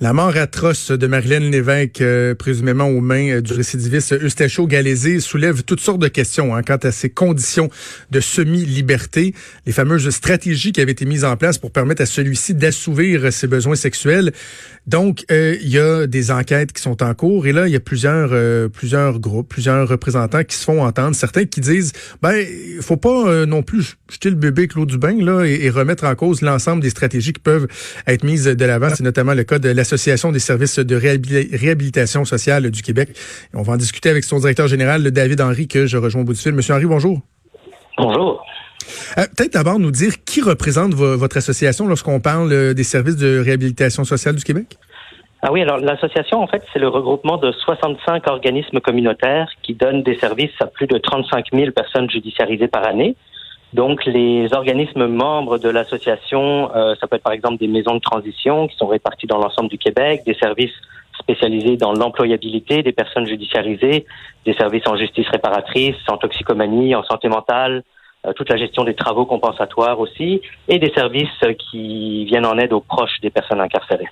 La mort atroce de Marilyn Lévesque, euh, présumément aux mains euh, du récidiviste Eustacho Galézé, soulève toutes sortes de questions hein, quant à ses conditions de semi-liberté, les fameuses stratégies qui avaient été mises en place pour permettre à celui-ci d'assouvir ses besoins sexuels. Donc, euh, il y a des enquêtes qui sont en cours et là, il y a plusieurs plusieurs groupes, plusieurs représentants qui se font entendre, certains qui disent, ben, il faut pas non plus jeter le bébé avec l'eau du bain là et, et remettre en cause l'ensemble des stratégies qui peuvent être mises de l'avant. C'est notamment le cas de la l'Association des services de réhabilitation sociale du Québec. On va en discuter avec son directeur général, David Henry, que je rejoins au bout du fil. Monsieur Henry, bonjour. Bonjour. Euh, peut-être d'abord nous dire qui représente votre association lorsqu'on parle euh, des services de réhabilitation sociale du Québec? Ah oui, alors l'association, en fait, c'est le regroupement de 65 organismes communautaires qui donnent des services à plus de 35 000 personnes judiciarisées par année. Donc, les organismes membres de l'association, euh, ça peut être par exemple des maisons de transition qui sont réparties dans l'ensemble du Québec, des services spécialisés dans l'employabilité des personnes judiciarisées, des services en justice réparatrice, en toxicomanie, en santé mentale, euh, toute la gestion des travaux compensatoires aussi, et des services qui viennent en aide aux proches des personnes incarcérées.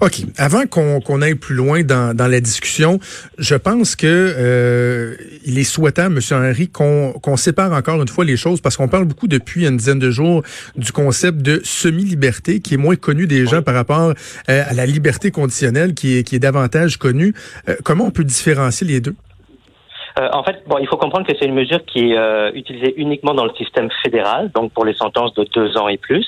OK. Avant qu'on aille plus loin dans, la discussion, je pense que euh, il est souhaitable, M. Henry, qu'on sépare encore une fois les choses parce qu'on parle beaucoup depuis une dizaine de jours du concept de semi-liberté qui est moins connu des gens par rapport euh, à la liberté conditionnelle qui est, qui est davantage connue. Euh, comment on peut différencier les deux? en fait, bon, il faut comprendre que c'est une mesure qui est utilisée uniquement dans le système fédéral, donc pour les sentences de deux ans et plus.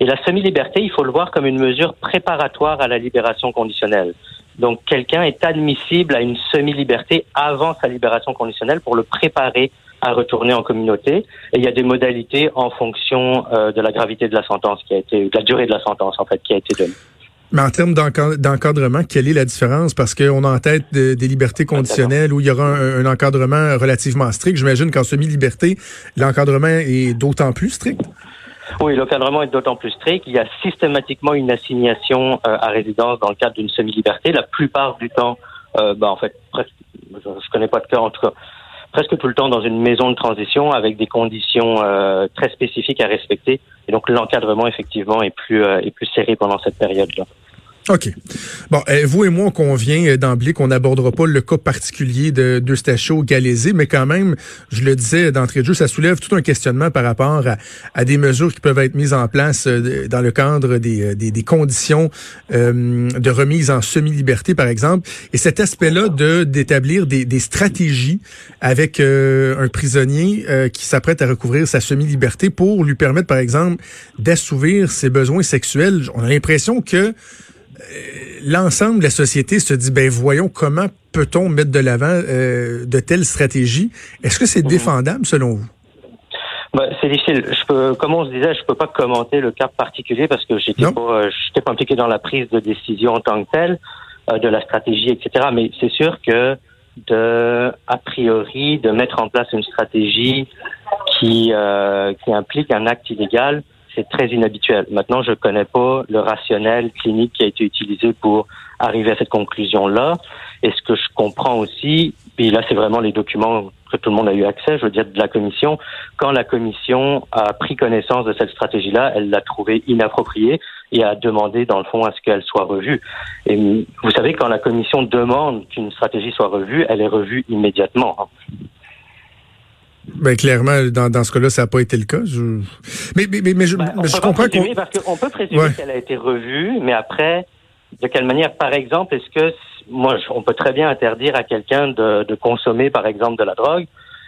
Et la semi-liberté, il faut le voir comme une mesure préparatoire à la libération conditionnelle. Donc quelqu'un est admissible à une semi-liberté avant sa libération conditionnelle pour le préparer à retourner en communauté. Et il y a des modalités en fonction euh, de la gravité de la sentence qui a été, de la durée de la sentence en fait qui a été donnée. Mais en termes d'encadrement, quelle est la différence? Parce qu'on a en tête des libertés conditionnelles où il y aura un, un encadrement relativement strict. J'imagine qu'en semi-liberté, l'encadrement est d'autant plus strict. Oui, l'encadrement est d'autant plus strict. Il y a systématiquement une assignation euh, à résidence dans le cadre d'une semi-liberté. La plupart du temps, euh, bah, en fait, presque, je connais pas de cas en tout cas, presque tout le temps dans une maison de transition avec des conditions euh, très spécifiques à respecter. Et donc l'encadrement effectivement est plus est plus serré pendant cette période-là. OK. Bon, euh, vous et moi, on convient euh, d'emblée qu'on n'abordera pas le cas particulier de d'Eustachio Galézé, mais quand même, je le disais d'entrée de jeu, ça soulève tout un questionnement par rapport à, des mesures qui peuvent être mises en place euh, dans le cadre des, des, conditions de remise en semi-liberté, par exemple. Et cet aspect-là de d'établir des, des stratégies avec un prisonnier qui s'apprête à recouvrir sa semi-liberté pour lui permettre, par exemple, d'assouvir ses besoins sexuels. On a l'impression que l'ensemble de la société se dit, ben voyons comment peut-on mettre de l'avant euh, de telles stratégies. Est-ce que c'est mhm. défendable selon vous? Ben, c'est difficile. Je peux, comme on se disait, je peux pas commenter le cas particulier parce que j'étais pas, euh, j'étais pas impliqué dans la prise de décision en tant que telle, euh, de la stratégie, etc. Mais c'est sûr que de, a priori, de mettre en place une stratégie qui, qui implique un acte illégal, c'est très inhabituel. Maintenant, je ne connais pas le rationnel clinique qui a été utilisé pour arriver à cette conclusion-là. Et ce que je comprends aussi, puis là, c'est vraiment les documents que tout le monde a eu accès, je veux dire, de la commission. Quand la commission a pris connaissance de cette stratégie-là, elle l'a trouvée inappropriée et a demandé, dans le fond, à ce qu'elle soit revue. Et vous savez, quand la commission demande qu'une stratégie soit revue, elle est revue immédiatement. Ben clairement, dans, dans ce cas-là, ça n'a pas été le cas. Mais, mais, mais, je, ben, je comprends qu'on... Parce qu'on peut présumer qu'elle a été revue, mais après, de quelle manière, par exemple, est-ce que moi, on peut très bien interdire à quelqu'un de, de, consommer, par exemple, de la drogue,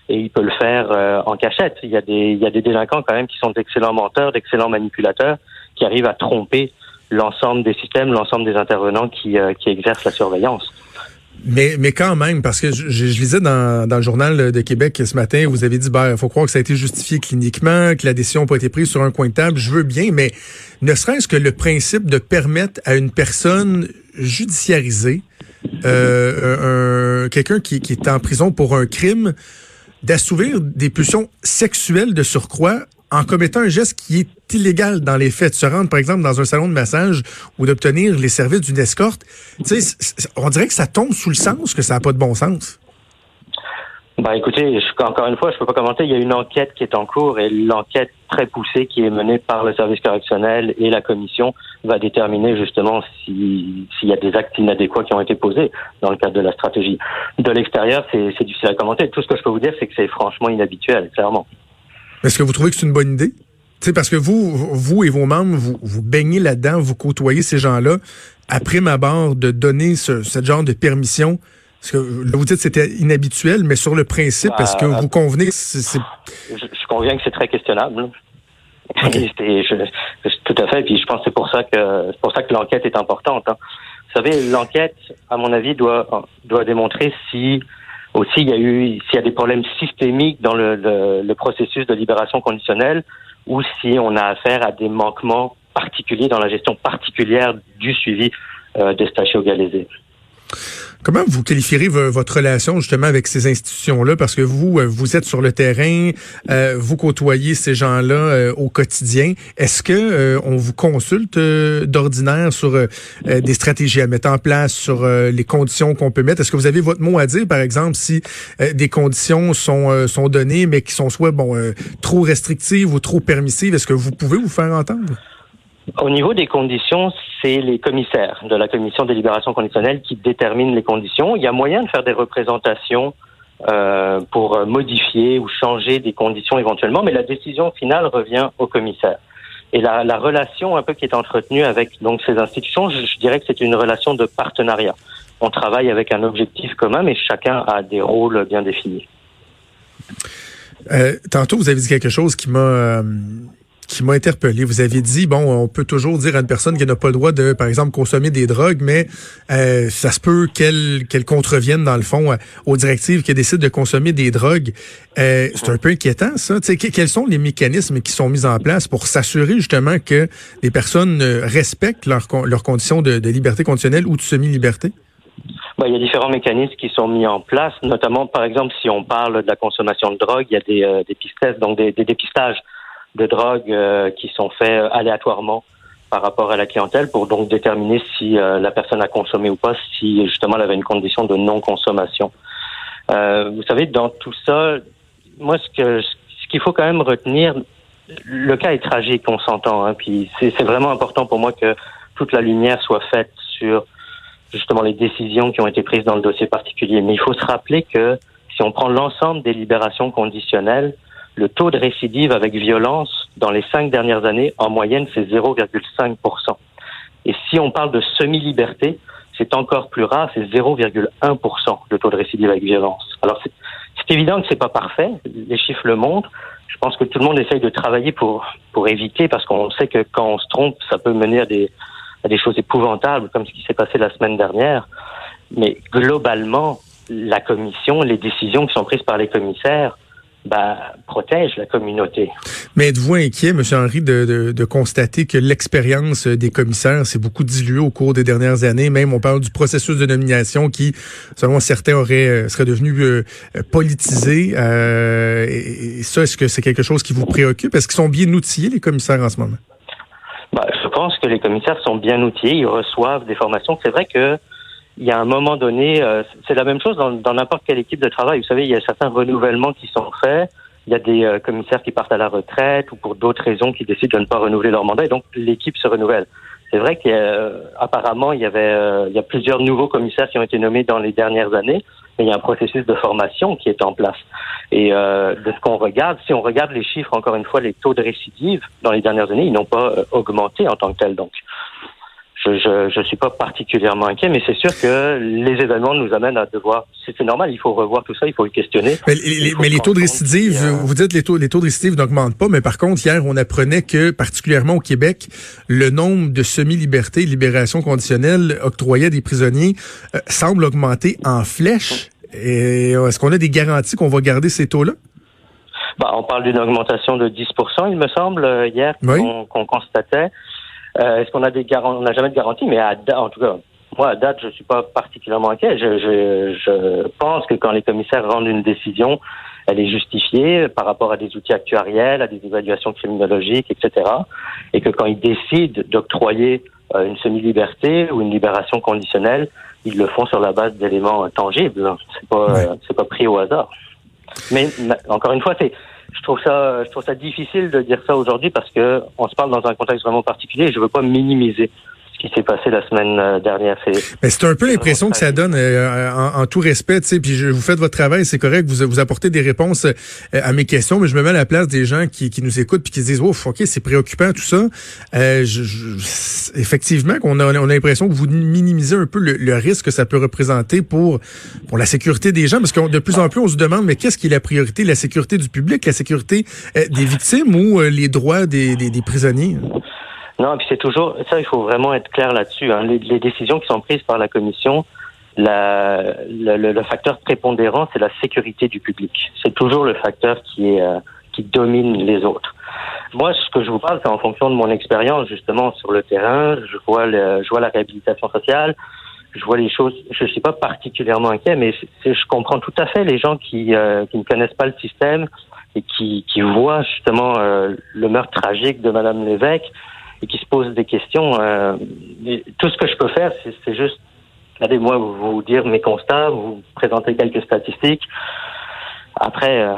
et il peut le faire euh, en cachette. Il y a des, il y a des délinquants quand même qui sont d'excellents menteurs, d'excellents manipulateurs, qui arrivent à tromper l'ensemble des systèmes, l'ensemble des intervenants qui, euh, qui exercent la surveillance. Mais, mais quand même, parce que je, je, lisais dans, dans le journal de Québec ce matin, vous avez dit, ben, il faut croire que ça a été justifié cliniquement, que la décision n'a pas été prise sur un coin de table. Je veux bien, mais ne serait-ce que le principe de permettre à une personne judiciarisée, euh, un, quelqu'un qui, qui est en prison pour un crime, d'assouvir des pulsions sexuelles de surcroît en commettant un geste qui est illégal dans les faits, de se rendre par exemple dans un salon de massage ou d'obtenir les services d'une escorte, on dirait que ça tombe sous le sens, que ça n'a pas de bon sens. Bah écoutez, encore une fois, je peux pas commenter. Il y a une enquête qui est en cours et l'enquête très poussée qui est menée par le service correctionnel et la commission va déterminer justement s'il y a des actes inadéquats qui ont été posés dans le cadre de la stratégie. De l'extérieur, c'est difficile à commenter. Tout ce que je peux vous dire, c'est que c'est franchement inhabituel, clairement. Est-ce que vous trouvez que c'est une bonne idée? Parce que vous, vous et vos membres, vous, vous baignez là-dedans, vous côtoyez ces gens-là. Après ma barre, de donner ce, ce genre de permission, parce que vous dites que c'était inhabituel, mais sur le principe, est-ce que bah, vous convenez que c'est... Je, je, conviens que c'est très questionnable. tout à fait. Et puis je pense que c'est pour ça que c'est pour ça que l'enquête est importante. Hein. Vous savez, l'enquête, à mon avis, doit doit démontrer si aussi il y a eu s'il y a des problèmes systémiques dans le, le, processus de libération conditionnelle ou si on a affaire à des manquements particuliers dans la gestion particulière du suivi euh, des stachio. Comment vous qualifierez votre relation justement avec ces institutions-là? Parce que vous, euh, vous êtes sur le terrain, euh, vous côtoyez ces gens-là euh, au quotidien. Est-ce que on vous consulte d'ordinaire sur des stratégies à mettre en place, sur les conditions qu'on peut mettre? Est-ce que vous avez votre mot à dire, par exemple, si des conditions sont, sont données, mais qui sont soit bon trop restrictives ou trop permissives? Est-ce que vous pouvez vous faire entendre? Au niveau des conditions, c'est les commissaires de la commission des libérations conditionnelles qui déterminent les conditions. Il y a moyen de faire des représentations euh, pour modifier ou changer des conditions éventuellement, mais la décision finale revient au commissaire. Et la, la relation un peu qui est entretenue avec donc ces institutions, je, dirais que c'est une relation de partenariat. On travaille avec un objectif commun, mais chacun a des rôles bien définis. Euh, tantôt, vous avez dit quelque chose qui m'a euh, qui m'a interpellé. Vous aviez dit, bon, on peut toujours dire à une personne qu'elle n'a pas le droit de, par exemple, consommer des drogues, mais euh, ça se peut qu'elle contrevienne, dans le fond, euh, aux directives qui décident de consommer des drogues. Euh, c'est un peu inquiétant, ça. quels sont les mécanismes qui sont mis en place pour s'assurer justement que les personnes respectent leurs leur conditions de, liberté conditionnelle ou de semi-liberté? Ben, il y a différents mécanismes qui sont mis en place, notamment, par exemple, si on parle de la consommation de drogue, il y a des, des pistes, donc des dépistages de drogue euh, qui sont faits aléatoirement par rapport à la clientèle pour donc déterminer si euh, la personne a consommé ou pas, si justement elle avait une condition de non-consommation. Euh, vous savez, dans tout ça, moi, ce que ce qu'il faut quand même retenir, le cas est tragique, on s'entend, hein, puis c'est vraiment important pour moi que toute la lumière soit faite sur justement les décisions qui ont été prises dans le dossier particulier. Mais il faut se rappeler que si on prend l'ensemble des libérations conditionnelles, le taux de récidive avec violence dans les cinq dernières années, en moyenne, c'est 0,5% Et si on parle de semi-liberté, c'est encore plus rare, c'est 0,1 le taux de récidive avec violence. Alors c'est évident que c'est pas parfait, les chiffres le montrent. Je pense que tout le monde essaye de travailler pour pour éviter, parce qu'on sait que quand on se trompe, ça peut mener à des à des choses épouvantables, comme ce qui s'est passé la semaine dernière. Mais globalement, la commission, les décisions qui sont prises par les commissaires ben, protège la communauté. Mais êtes-vous inquiet, M. Henry, de, de, de constater que l'expérience des commissaires s'est beaucoup diluée au cours des dernières années? Même on parle du processus de nomination qui, selon certains, aurait euh, serait devenu euh, politisé. Euh, et, ça, est-ce que c'est quelque chose qui vous préoccupe? Est-ce qu'ils sont bien outillés, les commissaires, en ce moment? Ben, je pense que les commissaires sont bien outillés. Ils reçoivent des formations. C'est vrai que il y a un moment donné, euh, c'est la même chose dans n'importe quelle équipe de travail. Vous savez, il y a certains renouvellements qui sont faits. Il y a des euh, commissaires qui partent à la retraite ou pour d'autres raisons qui décident de ne pas renouveler leur mandat et donc l'équipe se renouvelle. C'est vrai qu'apparemment il y avait euh, il y a plusieurs nouveaux commissaires qui ont été nommés dans les dernières années, mais il y a un processus de formation qui est en place. Et de ce qu'on regarde, si on regarde les chiffres, encore une fois, les taux de récidive dans les dernières années, ils n'ont pas augmenté en tant que tel. Donc je ne suis pas particulièrement inquiet, mais c'est sûr que les événements nous amènent à devoir. C'est normal, il faut revoir tout ça, il faut le questionner. Mais, les, taux de récidive, euh, vous dites les taux, les taux de récidive n'augmentent pas, mais par contre, hier, on apprenait que, particulièrement au Québec, le nombre de semi-libertés, libérations conditionnelles octroyées à des prisonniers euh, semble augmenter en flèche. Et est-ce qu'on a des garanties qu'on va garder ces taux-là? Bah, on parle d'une augmentation de 10% il me semble, euh, hier, qu'on constatait. Euh, est-ce qu'on a des garanties On n'a jamais de garantie, mais à, en tout cas, moi, à date, je suis pas particulièrement inquiet. Je, je, je, pense que quand les commissaires rendent une décision, elle est justifiée par rapport à des outils actuariels, à des évaluations criminologiques, etc. Et que quand ils décident d'octroyer euh, une semi-liberté ou une libération conditionnelle, ils le font sur la base d'éléments tangibles. C'est pas, c'est pas pris au hasard. Mais encore une fois, c'est je trouve ça, je trouve ça difficile de dire ça aujourd'hui parce que on se parle dans un contexte vraiment particulier et je veux pas minimiser qui s'est passé la semaine euh, dernière. C'est c'est un peu l'impression que ça donne euh, en, tout respect, puis je, vous faites votre travail, c'est correct, vous vous apportez des réponses euh, à mes questions, mais je me mets à la place des gens qui, qui nous écoutent puis qui se disent ouf, ok, c'est préoccupant tout ça. Euh, je, effectivement, qu'on a, on a l'impression que vous minimisez un peu le, risque que ça peut représenter pour pour la sécurité des gens, parce que de plus en plus on se demande mais qu'est-ce qui est la priorité, la sécurité du public, la sécurité des victimes ou les droits des, des, des prisonniers? Non, et puis c'est toujours ça. Il faut vraiment être clair là-dessus. Hein. Les, les, décisions qui sont prises par la commission, la, le, le, facteur prépondérant, c'est la sécurité du public. C'est toujours le facteur qui est euh, qui domine les autres. Moi, ce que je vous parle, c'est en fonction de mon expérience justement sur le terrain. Je vois le, je vois la réhabilitation sociale. Je vois les choses. Je suis pas particulièrement inquiet, mais je comprends tout à fait les gens qui euh, qui ne connaissent pas le système et qui qui voient justement euh, le meurtre tragique de Madame Lévesque et qui se posent des questions. Euh, tout ce que je peux faire, c'est juste, allez, moi, vous dire mes constats, vous présenter quelques statistiques. Après. Euh,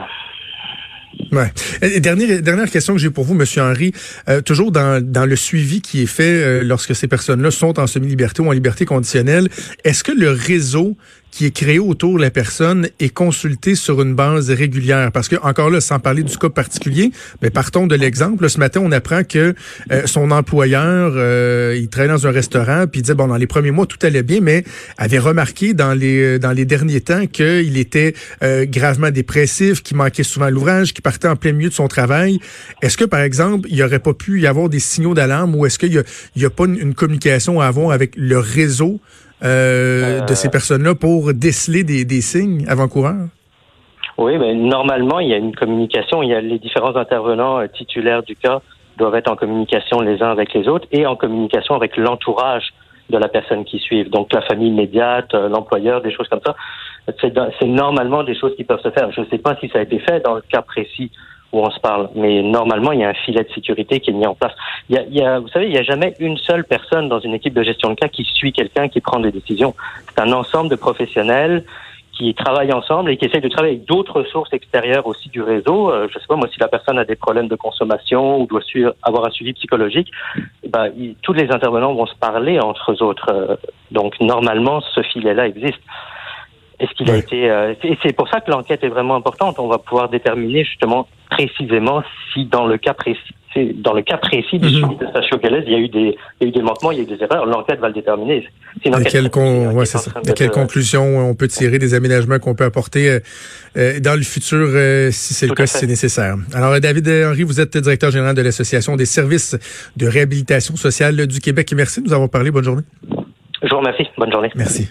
Ouais. dernière, dernière question que j'ai pour vous, Monsieur Henry. Euh, toujours dans, dans le suivi qui est fait lorsque ces personnes-là sont en semi-liberté ou en liberté conditionnelle, est-ce que le réseau qui est créé autour de la personne est consulté sur une base régulière. Parce que, encore là, sans parler du cas particulier, mais partons de l'exemple. Ce matin, on apprend que euh, son employeur, euh, il travaille dans un restaurant, puis il disait, bon, dans les premiers mois, tout allait bien, mais avait remarqué dans les dans les derniers temps qu'il était euh, gravement dépressif, qu'il manquait souvent l'ouvrage, qu'il partait en plein milieu de son travail. Est-ce que, par exemple, il n'y aurait pas pu y avoir des signaux d'alarme ou est-ce qu'il n'y a, a, pas une, une communication à avoir avec le réseau euh, de ces personnes-là pour déceler des, des signes avant-coureurs? Oui, mais normalement, il y a une communication. Il y a les différents intervenants euh, titulaires du cas doivent être en communication les uns avec les autres et en communication avec l'entourage de la personne qui suit. Donc la famille immédiate, euh, l'employeur, des choses comme ça. C'est normalement des choses qui peuvent se faire. Je ne sais pas si ça a été fait dans le cas précis où on se parle. Mais normalement, il y a un filet de sécurité qui est mis en place. Il y a, il y a vous savez, il n'y a jamais une seule personne dans une équipe de gestion de cas qui suit quelqu'un qui prend des décisions. C'est un ensemble de professionnels qui travaillent ensemble et qui essayent de travailler avec d'autres sources extérieures aussi du réseau. Euh, je sais pas moi si la personne a des problèmes de consommation ou doit avoir un suivi psychologique, eh ben, tous les intervenants vont se parler entre eux autres. Euh, donc normalement, ce filet-là existe. Est-ce qu'il a été euh, c'est pour ça que l'enquête est vraiment importante. On va pouvoir déterminer justement précisément si dans le cas précis dans le cas précis du mm de Sachio il y a eu des il y a eu des manquements, il y a eu des erreurs. L'enquête va le déterminer. Quelle, con... ouais, ça. De quelle conclusion on peut tirer des aménagements qu'on peut apporter euh, euh, dans le futur si c'est le cas, si c'est nécessaire. Alors David Henry, vous êtes directeur général de l'association des services de réhabilitation sociale du Québec. Merci de nous avoir parlé. Bonne journée. Je vous remercie. Bonne journée. Merci.